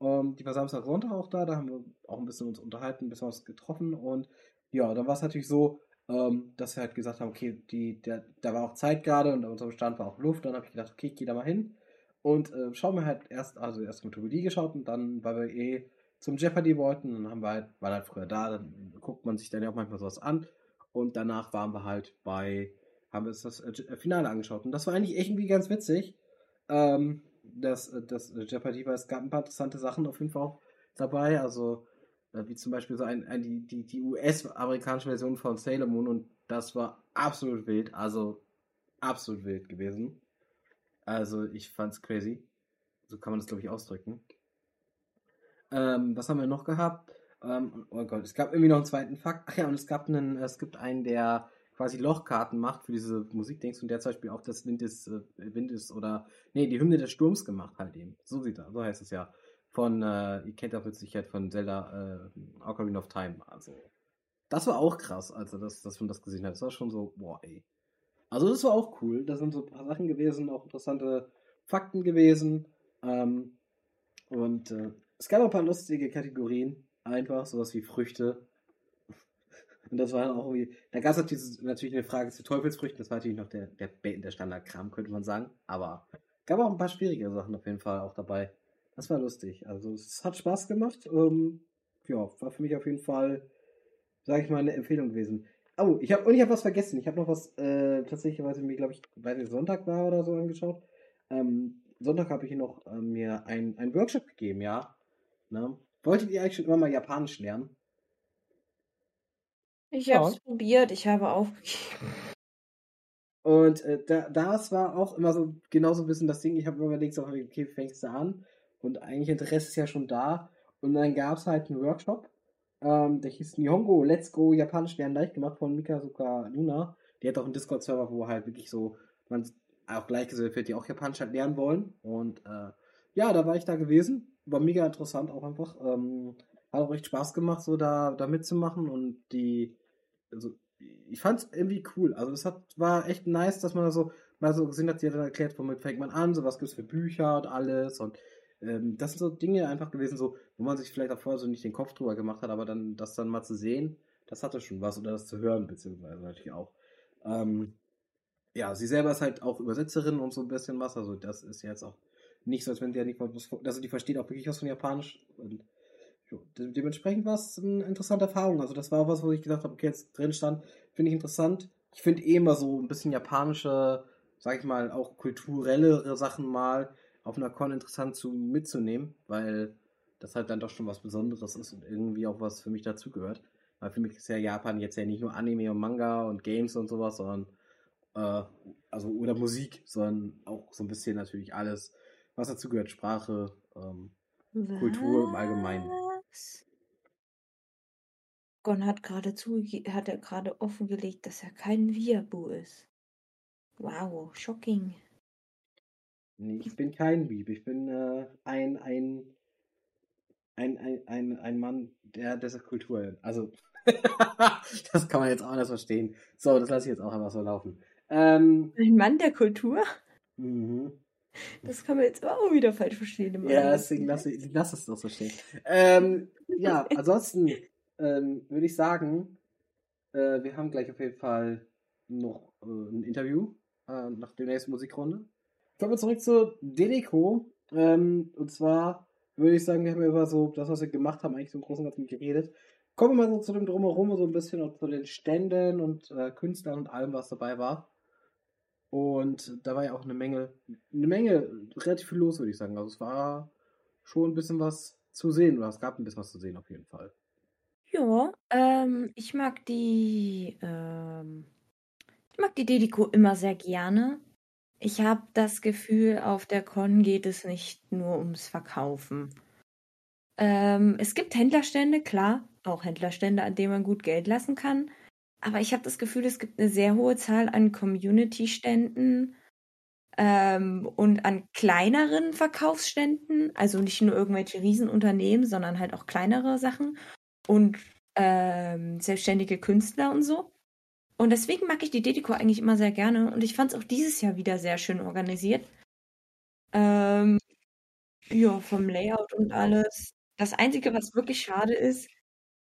Ähm, die war Samstag, Sonntag auch da, da haben wir auch ein bisschen uns unterhalten, ein bisschen was getroffen und ja, dann war es natürlich so, ähm, dass wir halt gesagt haben, okay, die, der, da war auch Zeit gerade und unserem Stand war auch Luft. Dann habe ich gedacht, okay, ich gehe da mal hin und äh, schauen wir halt erst, also erst Mythologie geschaut und dann, weil wir eh zum Jeopardy wollten, dann haben wir halt, war halt früher da, dann guckt man sich dann ja auch manchmal sowas an und danach waren wir halt bei, haben wir uns das äh, Finale angeschaut und das war eigentlich irgendwie ganz witzig. Ähm, das, äh, das Jeopardy, weil es gab ein paar interessante Sachen auf jeden Fall auch dabei, also äh, wie zum Beispiel so ein, ein die, die, die US-amerikanische Version von Sailor Moon und das war absolut wild, also absolut wild gewesen. Also ich fand's crazy. So kann man das, glaube ich, ausdrücken. Ähm, was haben wir noch gehabt? Ähm, oh Gott, es gab irgendwie noch einen zweiten Fakt. Ach ja, und es gab einen, es gibt einen, der quasi Lochkarten macht für diese Musikdings und der zum Beispiel auch das Wind ist, äh, Wind ist oder, nee, die Hymne des Sturms gemacht halt eben. So sieht er, so heißt es ja. Von, äh, ihr kennt auch mit Sicherheit von Zelda äh, Ocarina of Time. Also, das war auch krass, also das, dass man das gesehen hat. Das war schon so, boah, ey. Also das war auch cool. Da sind so ein paar Sachen gewesen, auch interessante Fakten gewesen. Ähm, und äh, es gab auch ein paar lustige Kategorien. Einfach sowas wie Früchte. Und das war dann auch irgendwie. Da gab es natürlich eine Frage zu Teufelsfrüchten. Das war natürlich noch der, der, der Standardkram, könnte man sagen. Aber gab auch ein paar schwierige Sachen auf jeden Fall auch dabei. Das war lustig. Also es hat Spaß gemacht. Ähm, ja, war für mich auf jeden Fall, sage ich mal, eine Empfehlung gewesen. Oh, ich habe und ich habe was vergessen. Ich habe noch was äh, tatsächlich, weil ich mir, glaube ich, weil es Sonntag war oder so angeschaut. Ähm, Sonntag habe ich noch äh, mir ein, ein Workshop gegeben, ja. Ne? Wolltet ihr eigentlich schon immer mal Japanisch lernen? Ich ja. habe es probiert, ich habe aufgegeben. Und äh, da, das war auch immer so genau so ein bisschen das Ding. Ich habe immer überlegt, so, okay, fängst du an? Und eigentlich Interesse ist ja schon da. Und dann gab es halt einen Workshop ähm, der hieß Nihongo Let's Go Japanisch lernen leicht gemacht von Mikazuka Luna. Die hat auch einen Discord-Server, wo halt wirklich so man auch gleichgesellt wird, die auch Japanisch halt lernen wollen. Und äh, ja, da war ich da gewesen. War mega interessant auch einfach. Ähm, hat auch echt Spaß gemacht, so da, da mitzumachen und die, also ich fand's irgendwie cool. Also es hat, war echt nice, dass man da so mal so gesehen hat, sie hat dann erklärt, womit fängt man an, so was gibt's für Bücher und alles und ähm, das sind so Dinge einfach gewesen, so, wo man sich vielleicht auch vorher so nicht den Kopf drüber gemacht hat, aber dann das dann mal zu sehen, das hatte schon was oder das zu hören, beziehungsweise natürlich auch. Ähm, ja, sie selber ist halt auch Übersetzerin und so ein bisschen was, also das ist jetzt auch nicht so, als wenn die ja nicht mal also die versteht auch wirklich was von Japanisch und de dementsprechend war es eine interessante Erfahrung. Also das war auch was, wo ich gedacht habe, okay, jetzt drin stand, finde ich interessant. Ich finde eh immer so ein bisschen japanische, sag ich mal, auch kulturellere Sachen mal auf einer Con interessant zu mitzunehmen, weil das halt dann doch schon was Besonderes ist und irgendwie auch was für mich dazugehört. Weil für mich ist ja Japan jetzt ja nicht nur Anime und Manga und Games und sowas, sondern äh, also oder Musik, sondern auch so ein bisschen natürlich alles, was dazugehört, Sprache, ähm, Kultur im Allgemeinen. Gon hat gerade hat er gerade offengelegt, dass er kein Viabu ist. Wow, shocking. Nee, ich bin kein Wieb. Ich bin äh, ein, ein, ein, ein, ein, ein Mann der dieser Kultur. Also, das kann man jetzt auch anders verstehen. So, das lasse ich jetzt auch einfach so laufen. Ähm, ein Mann der Kultur? Mhm. Das kann man jetzt auch wieder falsch verstehen. Ja, deswegen lasse ich lass es doch so stehen. Ähm, ja, ansonsten ähm, würde ich sagen, äh, wir haben gleich auf jeden Fall noch äh, ein Interview äh, nach der nächsten Musikrunde. Kommen wir zurück zu Delico. Ähm, und zwar würde ich sagen, wir haben über so das, was wir gemacht haben, eigentlich so im Großen und Ganzen geredet. Kommen wir mal so zu dem Drumherum, so ein bisschen und zu den Ständen und äh, Künstlern und allem, was dabei war. Und da war ja auch eine Menge, eine Menge, relativ viel los, würde ich sagen. Also es war schon ein bisschen was zu sehen, oder es gab ein bisschen was zu sehen auf jeden Fall. Ja, ähm, ich mag die, ähm, ich mag die Dedico immer sehr gerne. Ich habe das Gefühl, auf der Con geht es nicht nur ums Verkaufen. Ähm, es gibt Händlerstände, klar, auch Händlerstände, an denen man gut Geld lassen kann. Aber ich habe das Gefühl, es gibt eine sehr hohe Zahl an Community-Ständen ähm, und an kleineren Verkaufsständen. Also nicht nur irgendwelche Riesenunternehmen, sondern halt auch kleinere Sachen und ähm, selbstständige Künstler und so. Und deswegen mag ich die Dedico eigentlich immer sehr gerne. Und ich fand es auch dieses Jahr wieder sehr schön organisiert. Ähm, ja, vom Layout und alles. Das Einzige, was wirklich schade ist,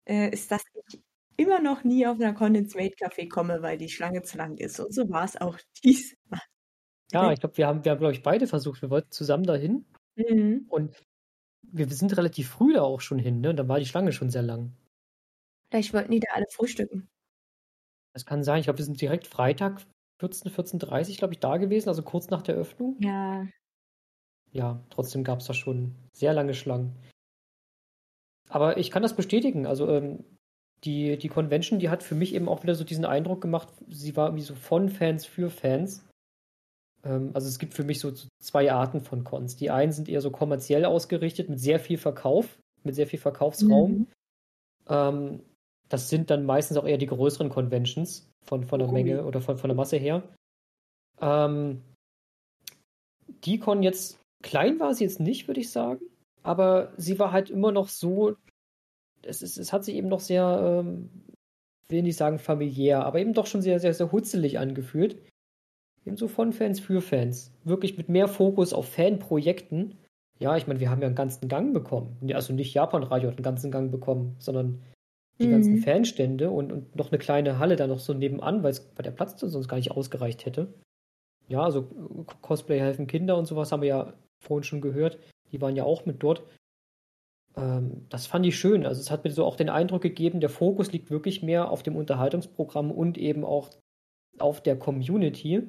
äh, ist, dass ich immer noch nie auf einer Condensed Made Kaffee komme, weil die Schlange zu lang ist. Und so war es auch diesmal. Ja, ich glaube, wir haben, wir haben, glaube ich, beide versucht. Wir wollten zusammen dahin. Mhm. Und wir, sind relativ früh da auch schon hin, ne? Da war die Schlange schon sehr lang. Vielleicht wollten die da alle frühstücken. Das kann sein. Ich glaube, wir sind direkt Freitag 14, 14.30 glaube ich, da gewesen, also kurz nach der Öffnung. Ja. Ja, trotzdem gab es da schon sehr lange Schlangen. Aber ich kann das bestätigen. Also ähm, die, die Convention, die hat für mich eben auch wieder so diesen Eindruck gemacht, sie war irgendwie so von Fans für Fans. Ähm, also es gibt für mich so zwei Arten von Cons. Die einen sind eher so kommerziell ausgerichtet, mit sehr viel Verkauf, mit sehr viel Verkaufsraum. Mhm. Ähm, das sind dann meistens auch eher die größeren Conventions von, von der Oh, Menge oder von, von der Masse her. Ähm, die Con jetzt, klein war sie jetzt nicht, würde ich sagen, aber sie war halt immer noch so, es, ist, es hat sich eben noch sehr, ähm, will nicht sagen familiär, aber eben doch schon sehr, sehr, sehr hutzelig angefühlt. Eben so von Fans für Fans. Wirklich mit mehr Fokus auf Fanprojekten. Ja, ich meine, wir haben ja einen ganzen Gang bekommen. Also nicht Japan Radio hat einen ganzen Gang bekommen, sondern die Mhm. ganzen Fanstände und, und noch eine kleine Halle da noch so nebenan, weil der Platz sonst gar nicht ausgereicht hätte. Ja, also äh, Cosplay helfen Kinder und sowas haben wir ja vorhin schon gehört. Die waren ja auch mit dort. Ähm, das fand ich schön. Also es hat mir so auch den Eindruck gegeben, der Fokus liegt wirklich mehr auf dem Unterhaltungsprogramm und eben auch auf der Community.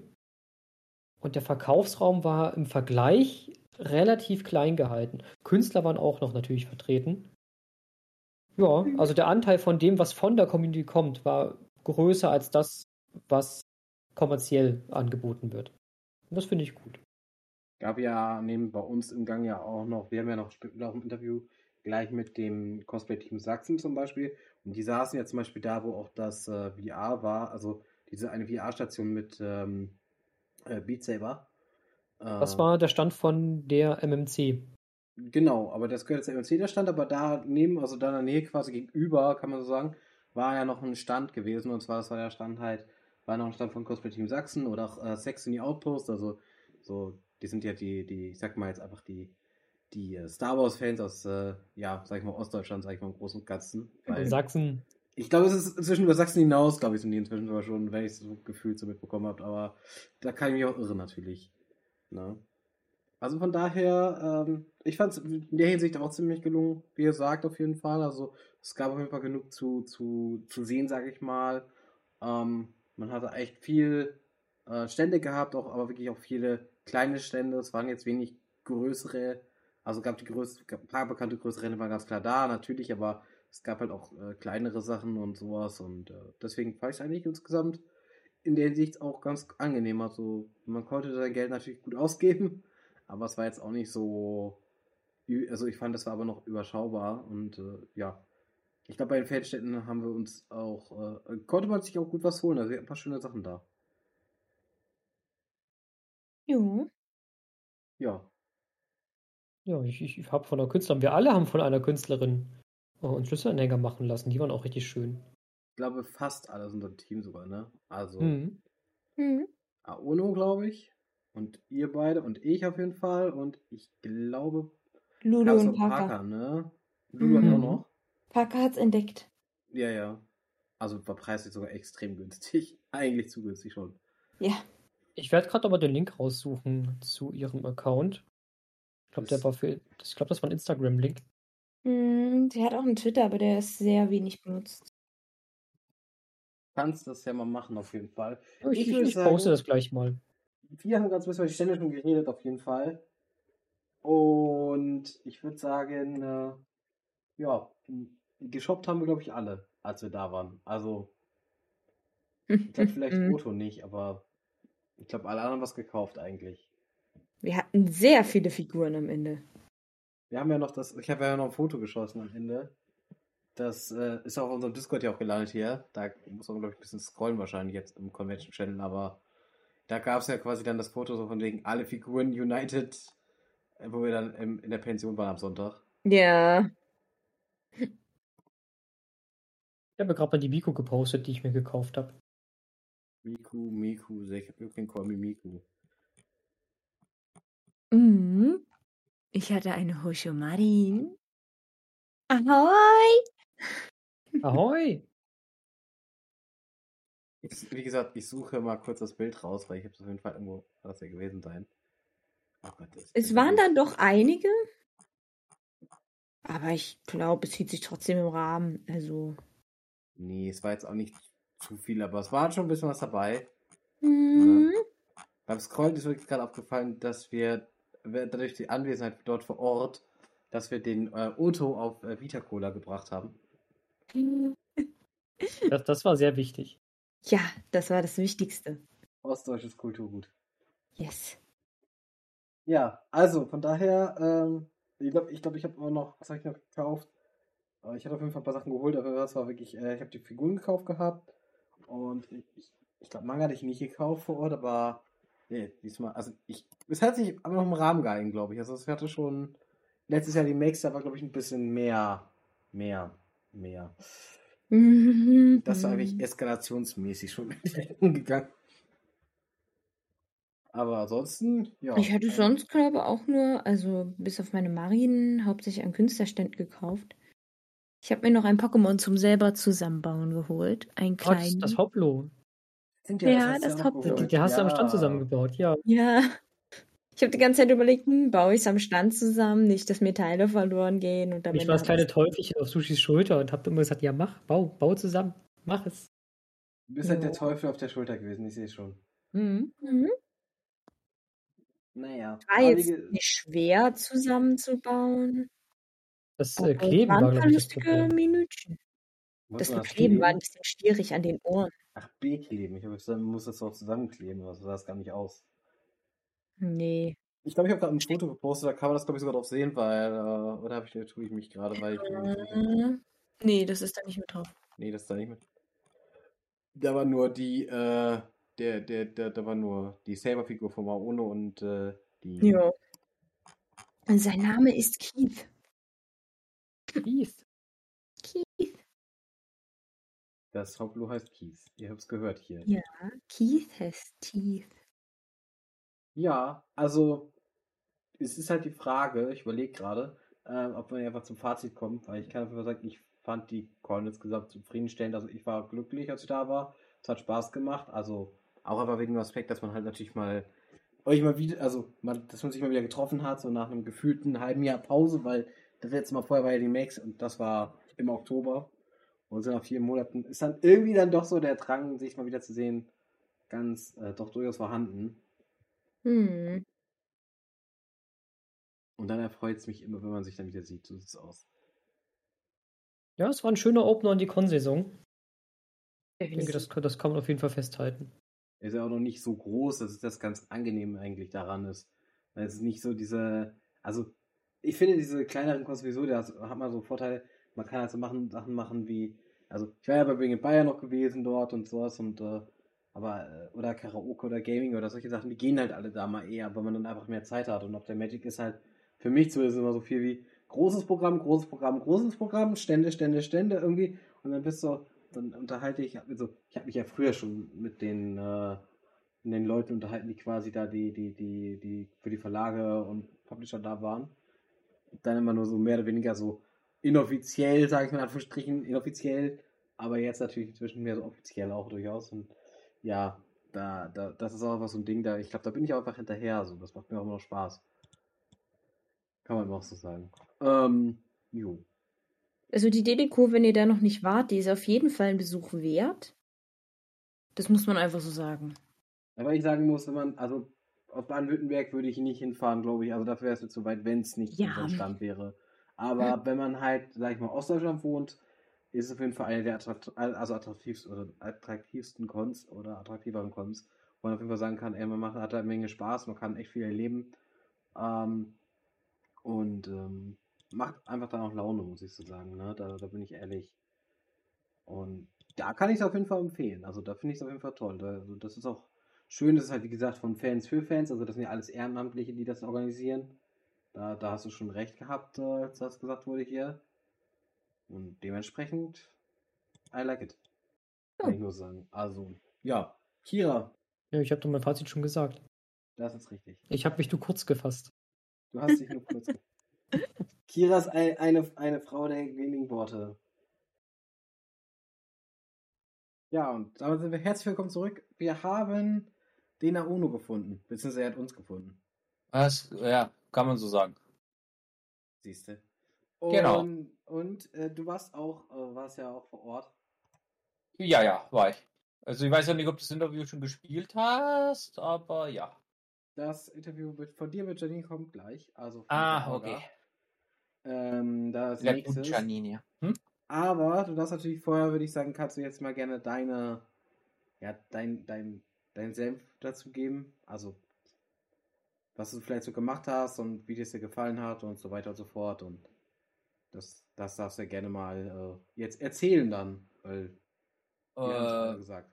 Und der Verkaufsraum war im Vergleich relativ klein gehalten. Künstler waren auch noch natürlich vertreten. Ja, also der Anteil von dem, was von der Community kommt, war größer als das, was kommerziell angeboten wird. Und das finde ich gut. Gab ja neben bei uns im Gang ja auch noch, wir haben ja noch später auch ein Interview gleich mit dem Cosplay-Team Sachsen zum Beispiel. Und die saßen ja zum Beispiel da, wo auch das äh, VR war, also diese eine VR-Station mit ähm, äh, Beat Saber. Äh, Das war der Stand von der MMC. Genau, aber das gehört jetzt MMC der Stand, aber da neben, also da in der Nähe quasi gegenüber, kann man so sagen, war ja noch ein Stand gewesen und zwar das war der Stand halt, war noch ein Stand von Cosplay Team Sachsen oder auch äh, Sex in the Outpost, also so, die sind ja die, die, ich sag mal jetzt einfach die, die äh, Star Wars Fans aus, äh, ja, sag ich mal, Ostdeutschland, sag ich mal im Großen und Ganzen. Weil Sachsen. ich glaube, es ist inzwischen über Sachsen hinaus, glaube ich, sind die inzwischen sogar schon, wenn ich es so gefühlt so mitbekommen habe, aber da kann ich mich auch irren natürlich. Ne? Also von daher, ähm, ich fand es in der Hinsicht auch ziemlich gelungen, wie ihr sagt, auf jeden Fall. Also es gab auf jeden Fall genug zu, zu, zu sehen, sage ich mal. Ähm, man hatte echt viel äh, Stände gehabt, auch, aber wirklich auch viele kleine Stände. Es waren jetzt wenig größere, also gab die gab ein paar bekannte größere Rennen waren ganz klar da, natürlich, aber es gab halt auch äh, kleinere Sachen und sowas und äh, deswegen fand ich es eigentlich insgesamt in der Hinsicht auch ganz angenehm. Also man konnte sein Geld natürlich gut ausgeben, aber es war jetzt auch nicht so. Also ich fand, das war aber noch überschaubar und äh, ja. Ich glaube, bei den Feldstädten haben wir uns auch, äh, konnte man sich auch gut was holen. Also wir hatten ein paar schöne Sachen da. Jo. Ja. Ja, ich, ich, ich habe von einer Künstlerin, wir alle haben von einer Künstlerin äh, uns Schlüsselanhänger machen lassen. Die waren auch richtig schön. Ich glaube, fast alle sind im Team sogar, ne? Also Mhm. Mhm. Aono, glaube ich. Und ihr beide und ich auf jeden Fall. Und ich glaube, Lulu und Parker. Parker, ne? Lulu hat Mhm. auch noch. Parker hat's entdeckt. Ja, ja. Also war preislich sogar extrem günstig. Eigentlich zu günstig schon. Ja. Ich werde gerade aber den Link raussuchen zu ihrem Account. Ich glaube, der Das- war für, ich glaube, das war ein Instagram-Link. Mm, sie hat auch einen Twitter, aber der ist sehr wenig benutzt. Kannst das ja mal machen, auf jeden Fall. Ich, Ich ich, ich poste sagen- das gleich mal. Wir haben ganz ein bisschen über die Stände schon geredet, auf jeden Fall. Und ich würde sagen, äh, ja, geshoppt haben wir, glaube ich, alle, als wir da waren. Also, ich glaube, vielleicht Mhm. Foto nicht, aber ich glaube, alle anderen haben was gekauft eigentlich. Wir hatten sehr viele Figuren am Ende. Wir haben ja noch das, ich habe ja noch ein Foto geschossen am Ende. Das äh, ist auch auf unserem Discord ja auch gelandet hier. Da muss man, glaube ich, ein bisschen scrollen wahrscheinlich jetzt im Convention Channel, aber da gab es ja quasi dann das Foto so von wegen alle Figuren United, äh, wo wir dann im, in der Pension waren am Sonntag. Ja. Ich habe gerade mal die Miku gepostet, die ich mir gekauft habe. Miku, Miku, you can call me Miku. Mhm. Ich hatte eine Hoshomarin. Ahoi! Ahoi! Ich, wie gesagt, ich suche mal kurz das Bild raus, weil ich habe es auf jeden Fall irgendwo, das ja gewesen sein. Oh Gott, es waren dann doch einige, aber ich glaube, es hielt sich trotzdem im Rahmen. Also. Nee, es war jetzt auch nicht zu viel, aber es war schon ein bisschen was dabei. Mhm. Ja. Beim Scrollen ist wirklich gerade aufgefallen, dass wir dadurch die Anwesenheit dort vor Ort, dass wir den äh, Otto auf äh, Vita Cola gebracht haben. Das, das war sehr wichtig. Ja, das war das Wichtigste. Ostdeutsches Kulturgut. Yes. Ja, also von daher, ähm, ich glaube, ich, glaub, ich habe auch noch, was habe ich noch gekauft? Äh, ich hatte auf jeden Fall ein paar Sachen geholt, aber das war wirklich, äh, ich habe die Figuren gekauft gehabt und ich, ich, glaube, Manga hatte ich nicht gekauft vor Ort, aber nee, diesmal, also ich, es hat sich aber noch im Rahmen gehalten, glaube ich. Also es hatte schon, letztes Jahr die Max, da war glaube ich ein bisschen mehr, mehr, mehr. Das war eigentlich eskalationsmäßig schon gegangen. Aber ansonsten, ja. Ich hatte sonst, glaube ich, auch nur, also bis auf meine Marien, hauptsächlich an Künstlerständen gekauft. Ich habe mir noch ein Pokémon zum selber zusammenbauen geholt. Ein kleines. Das, das Hoplo. Ja, ja, das, das Hoplo. Der hast du am Stand zusammengebaut, ja. Ja. Ich habe die ganze Zeit überlegt, hm, baue ich es am Stand zusammen, nicht, dass mir Teile verloren gehen. Und ich war das kleine Teufelchen auf Sushis Schulter und habe immer gesagt, ja mach, bau, bau zusammen, mach es. Du bist halt der Teufel auf der Schulter gewesen, ich sehe schon. Mhm. Mhm. Naja. War jetzt nicht schwer zusammenzubauen. Das äh, Kleben war, glaube ich, das. Minütchen. Das Bekleben war ein bisschen schwierig an den Ohren. Ach, bekleben. Ich habe gesagt, man muss das auch zusammenkleben, aber so sah es gar nicht aus. Nee. Ich glaube, ich habe gerade ein Foto gepostet, da kann man das, glaube ich, sogar drauf sehen, weil, äh, oder habe ich, tue ich mich gerade, weil ich. Äh, nee, das ist da nicht mit drauf. Nee, das ist da nicht mit. Da war nur die, äh, der, der, der, da war nur die Saber-Figur von Maono und äh, die. Ja. Und sein Name ist Keith. Keith. Keith. Das Hauptlo heißt Keith. Ihr habt es gehört hier. Ja, Keith heißt Teeth. Ja, also es ist halt die Frage, ich überlege gerade, äh, ob man einfach zum Fazit kommt, weil ich kann einfach sagen, ich fand die Con insgesamt zufriedenstellend. Also ich war glücklich, als ich da war. Es hat Spaß gemacht. Also auch aber wegen dem Aspekt, dass man halt natürlich mal euch mal wieder, also man, dass man sich mal wieder getroffen hat, so nach einem gefühlten halben Jahr Pause, weil das letzte Mal vorher war ja die Max und das war im Oktober. Und so nach vier Monaten ist dann irgendwie dann doch so der Drang, sich mal wieder zu sehen, ganz äh, doch durchaus vorhanden. Hm. Und dann erfreut es mich immer, wenn man sich dann wieder sieht. So sieht es aus. Ja, es war ein schöner Opener in die Con-Saison. Ich denke, das, das kann man auf jeden Fall festhalten. Er ist ja auch noch nicht so groß, dass es das ganz angenehm eigentlich daran ist. Weil es ist nicht so diese, also ich finde diese kleineren Cons sowieso, da hat man so Vorteile, man kann halt so machen, Sachen machen wie, also ich war ja bei Bring Bayern noch gewesen dort und sowas und äh, aber, äh, oder Karaoke oder Gaming oder solche Sachen, die gehen halt alle da mal eher, weil man dann einfach mehr Zeit hat. Und auf der Magic ist halt für mich zumindest immer so viel wie großes Programm, großes Programm, großes Programm, Stände, Stände, Stände irgendwie. Und dann bist du, dann unterhalte ich, also ich habe mich ja früher schon mit den, äh, den Leuten unterhalten, die quasi da die, die, die, die für die Verlage und Publisher da waren. Dann immer nur so mehr oder weniger so inoffiziell, sage ich mal Anführungsstrichen, inoffiziell, aber jetzt natürlich inzwischen mehr so offiziell auch durchaus. Und ja, da, da, das ist auch einfach so ein Ding, da, ich glaube, da bin ich auch einfach hinterher. So. Das macht mir auch immer noch Spaß. Kann man auch so sagen. Ähm, jo. Also die Delico, wenn ihr da noch nicht wart, die ist auf jeden Fall ein Besuch wert. Das muss man einfach so sagen. Aber ich sagen muss, wenn man, also auf Baden-Württemberg würde ich nicht hinfahren, glaube ich. Also dafür wäre es zu weit, wenn es nicht ja. in Stand wäre. Aber wenn man halt, sag ich mal, Ostdeutschland wohnt, ist auf jeden Fall eine der attrakt also attraktivsten, oder attraktivsten Cons oder attraktiveren Cons, wo man auf jeden Fall sagen kann, ey, man macht, hat eine Menge Spaß, man kann echt viel erleben. Ähm, und ähm, macht einfach dann auch Laune, muss ich so sagen. Ne? Da, da bin ich ehrlich. Und da kann ich es auf jeden Fall empfehlen. Also da finde ich es auf jeden Fall toll. Da, also das ist auch schön, das ist halt wie gesagt von Fans für Fans. Also das sind ja alles Ehrenamtliche, die das organisieren. Da, da hast du schon recht gehabt, äh, als das gesagt wurde hier. Und dementsprechend, I like it. Kann oh. ich nur sagen. Also, ja. Kira. Ja, ich habe doch mein Fazit schon gesagt. Das ist richtig. Ich habe mich nur kurz gefasst. Du hast dich nur kurz gefasst. Kira ist ein, eine, eine Frau der wenigen Worte. Ja, und damit sind wir herzlich willkommen zurück. Wir haben den Aono gefunden, beziehungsweise er hat uns gefunden. Was? Ja, kann man so sagen. Siehst Genau. Und, und äh, du warst auch, äh, warst ja auch vor Ort. Ja, ja, war ich. Also ich weiß ja nicht, ob du das Interview schon gespielt hast, aber ja. Das Interview mit, von dir mit Janine kommt gleich. Also von Ah, okay. Ähm, das Der nächste. gute Janine. Hm? Aber du darfst natürlich vorher, würde ich sagen, kannst du jetzt mal gerne deine, ja, dein, dein, dein Senf dazu geben. Also, was du vielleicht so gemacht hast und wie dir es dir gefallen hat und so weiter und so fort. Und das, das darfst du ja gerne mal äh, jetzt erzählen dann, weil Äh, gesagt.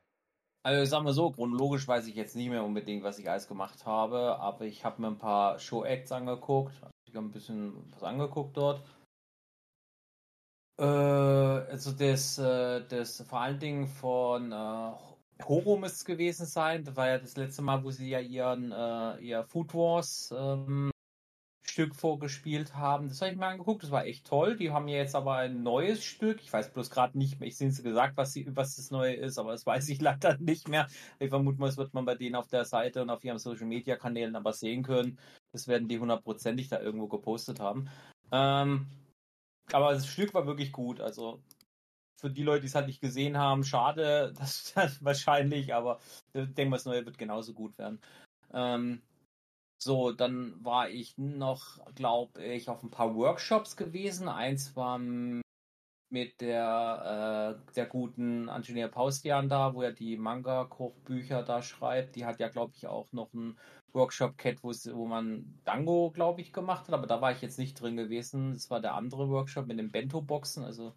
also sagen wir so, chronologisch weiß ich jetzt nicht mehr unbedingt, was ich alles gemacht habe, aber ich habe mir ein paar Show-Acts angeguckt. Ich habe ein bisschen was angeguckt dort. Äh, also das, äh, das vor allen Dingen von äh, Horo müsste es gewesen sein. Das war ja das letzte Mal, wo sie ja ihren äh, ihr Food Wars ähm, Stück vorgespielt haben. Das habe ich mir angeguckt. Das war echt toll. Die haben ja jetzt aber ein neues Stück. Ich weiß bloß gerade nicht mehr. Ich sehe sie gesagt, was, sie, was das neue ist, aber das weiß ich leider nicht mehr. Ich vermute mal, das wird man bei denen auf der Seite und auf ihren Social Media Kanälen aber sehen können. Das werden die hundertprozentig da irgendwo gepostet haben. Ähm, aber das Stück war wirklich gut. Also für die Leute, die es halt nicht gesehen haben, schade, das, das wahrscheinlich, aber ich denke mal, das neue wird genauso gut werden. Ähm, so, dann war ich noch, glaube ich, auf ein paar Workshops gewesen. Eins war mit der, äh, der guten Angelina Paustian da, wo er die Manga-Kochbücher da schreibt. Die hat ja, glaube ich, auch noch einen Workshop-Cat, wo, es- wo man Dango, glaube ich, gemacht hat. Aber da war ich jetzt nicht drin gewesen. Das war der andere Workshop mit den Bento-Boxen, also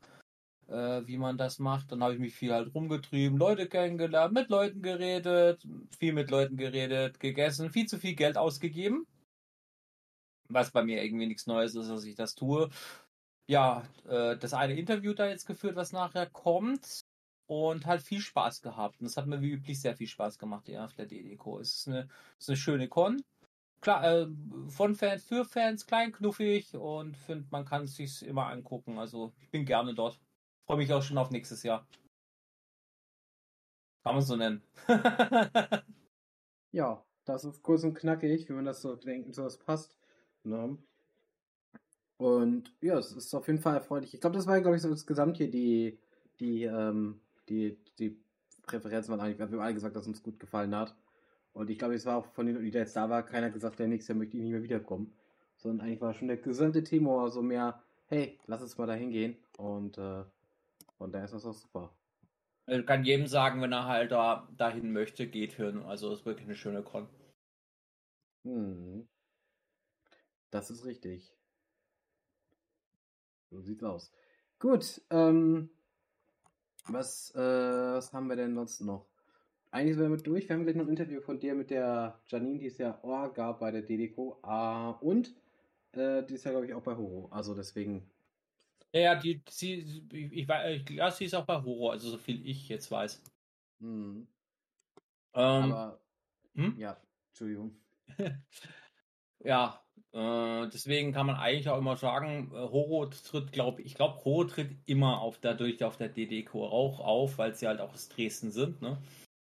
äh, wie man das macht. Dann habe ich mich viel halt rumgetrieben, Leute kennengelernt, mit Leuten geredet, viel mit Leuten geredet, gegessen, viel zu viel Geld ausgegeben. Was bei mir irgendwie nichts Neues ist, dass ich das tue. Ja, äh, das eine Interview da jetzt geführt, was nachher kommt. Und halt viel Spaß gehabt. Und das hat mir wie üblich sehr viel Spaß gemacht, ja, auf der DDCO. Es ist eine, es ist eine schöne Con. Klar, äh, von Fans für Fans, klein, knuffig und finde, man kann es sich immer angucken. Also ich bin gerne dort. Freue mich auch schon auf nächstes Jahr. Kann man so nennen. Ja, das ist kurz und knackig, wie man das so denkt, so das passt. Ne? Und ja, es ist auf jeden Fall erfreulich. Ich glaube, das war, glaube ich, so insgesamt hier die, die, ähm, die, die Präferenzen waren eigentlich, wir haben alle gesagt, dass uns gut gefallen hat. Und ich glaube, es war auch von den Leuten, die da jetzt da war, keiner gesagt, der nächste Jahr möchte ich nicht mehr wiederkommen. Sondern eigentlich war schon der gesamte Tenor so mehr, hey, lass uns mal da hingehen. Und äh, von daher ist das auch super. Also kann jedem sagen, wenn er halt da dahin möchte, geht hin. Also ist wirklich eine schöne Con. Hm. Das ist richtig. So sieht's aus. Gut, ähm, was, äh, was haben wir denn sonst noch? Eigentlich sind wir mit durch. Wir haben gleich noch ein Interview von dir mit der Janine, die ist ja Orga bei der DDCO. Ah, und äh, die ist ja, glaube ich, auch bei Horo. Also deswegen. Ja, die, sie, ich, ich, ja, sie ist auch bei Horror, also so viel ich jetzt weiß. Hm. Ähm, Aber, hm? ja, Entschuldigung. Ja, äh, deswegen kann man eigentlich auch immer sagen, äh, Horo tritt, glaube ich, glaube, Horo tritt immer auf dadurch auf der DDCO auch auf, weil sie halt auch aus Dresden sind, ne?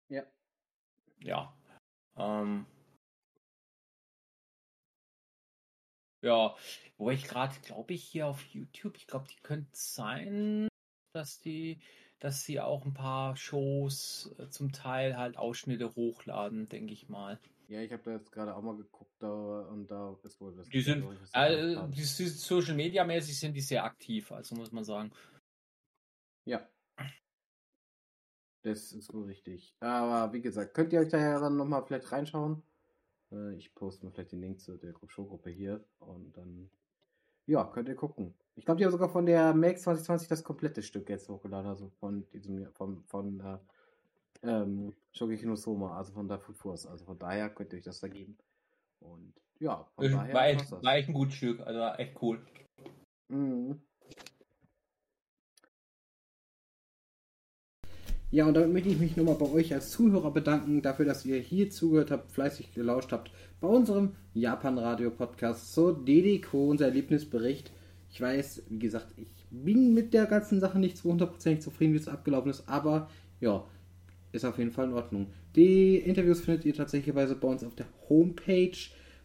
Ja. Ja. Ähm, ja, wo ich gerade, glaube ich, hier auf YouTube, ich glaube, die könnte sein, dass die, dass sie auch ein paar Shows äh, zum Teil halt Ausschnitte hochladen, denke ich mal. Ja, ich habe da jetzt gerade auch mal geguckt da, und da ist wohl das. Die sind, äh, die Social Media mäßig sind die sehr aktiv, also muss man sagen. Ja. Das ist wohl richtig. Aber wie gesagt, könnt ihr euch daher dann nochmal vielleicht reinschauen? Äh, Ich poste mal vielleicht den Link zu der Showgruppe hier und dann, ja, könnt ihr gucken. Ich glaube, die haben sogar von der Max 2020 das komplette Stück jetzt hochgeladen, also von diesem, von, von, äh, ähm, Shogeki no Soma, also von der Food Force. Also von daher könnt ihr euch das da geben. Und ja, von daher War echt, war echt ein gutes Stück, also echt cool. Mhm. Ja, und damit möchte ich mich nochmal bei euch als Zuhörer bedanken, dafür, dass ihr hier zugehört habt, fleißig gelauscht habt bei unserem Japan-Radio-Podcast zur DDCO, unser Erlebnisbericht. Ich weiß, wie gesagt, ich bin mit der ganzen Sache nicht zu hundertprozentig zufrieden, wie es abgelaufen ist, aber ja, ist auf jeden Fall in Ordnung. Die Interviews findet ihr tatsächlich bei uns auf der Homepage.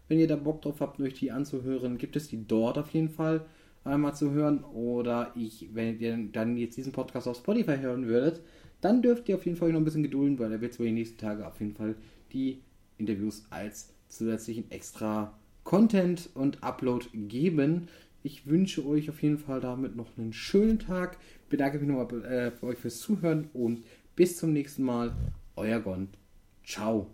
Wenn ihr da Bock drauf habt, euch die anzuhören, gibt es die dort auf jeden Fall einmal zu hören. Oder ich, wenn ihr dann jetzt diesen Podcast auf Spotify hören würdet, dann dürft ihr auf jeden Fall noch ein bisschen gedulden, weil er wird so die nächsten Tage auf jeden Fall die Interviews als zusätzlichen extra Content und Upload geben. Ich wünsche euch auf jeden Fall damit noch einen schönen Tag. Bedanke mich nochmal äh, für euch fürs Zuhören und bis zum nächsten Mal. Euer Gon. Ciao.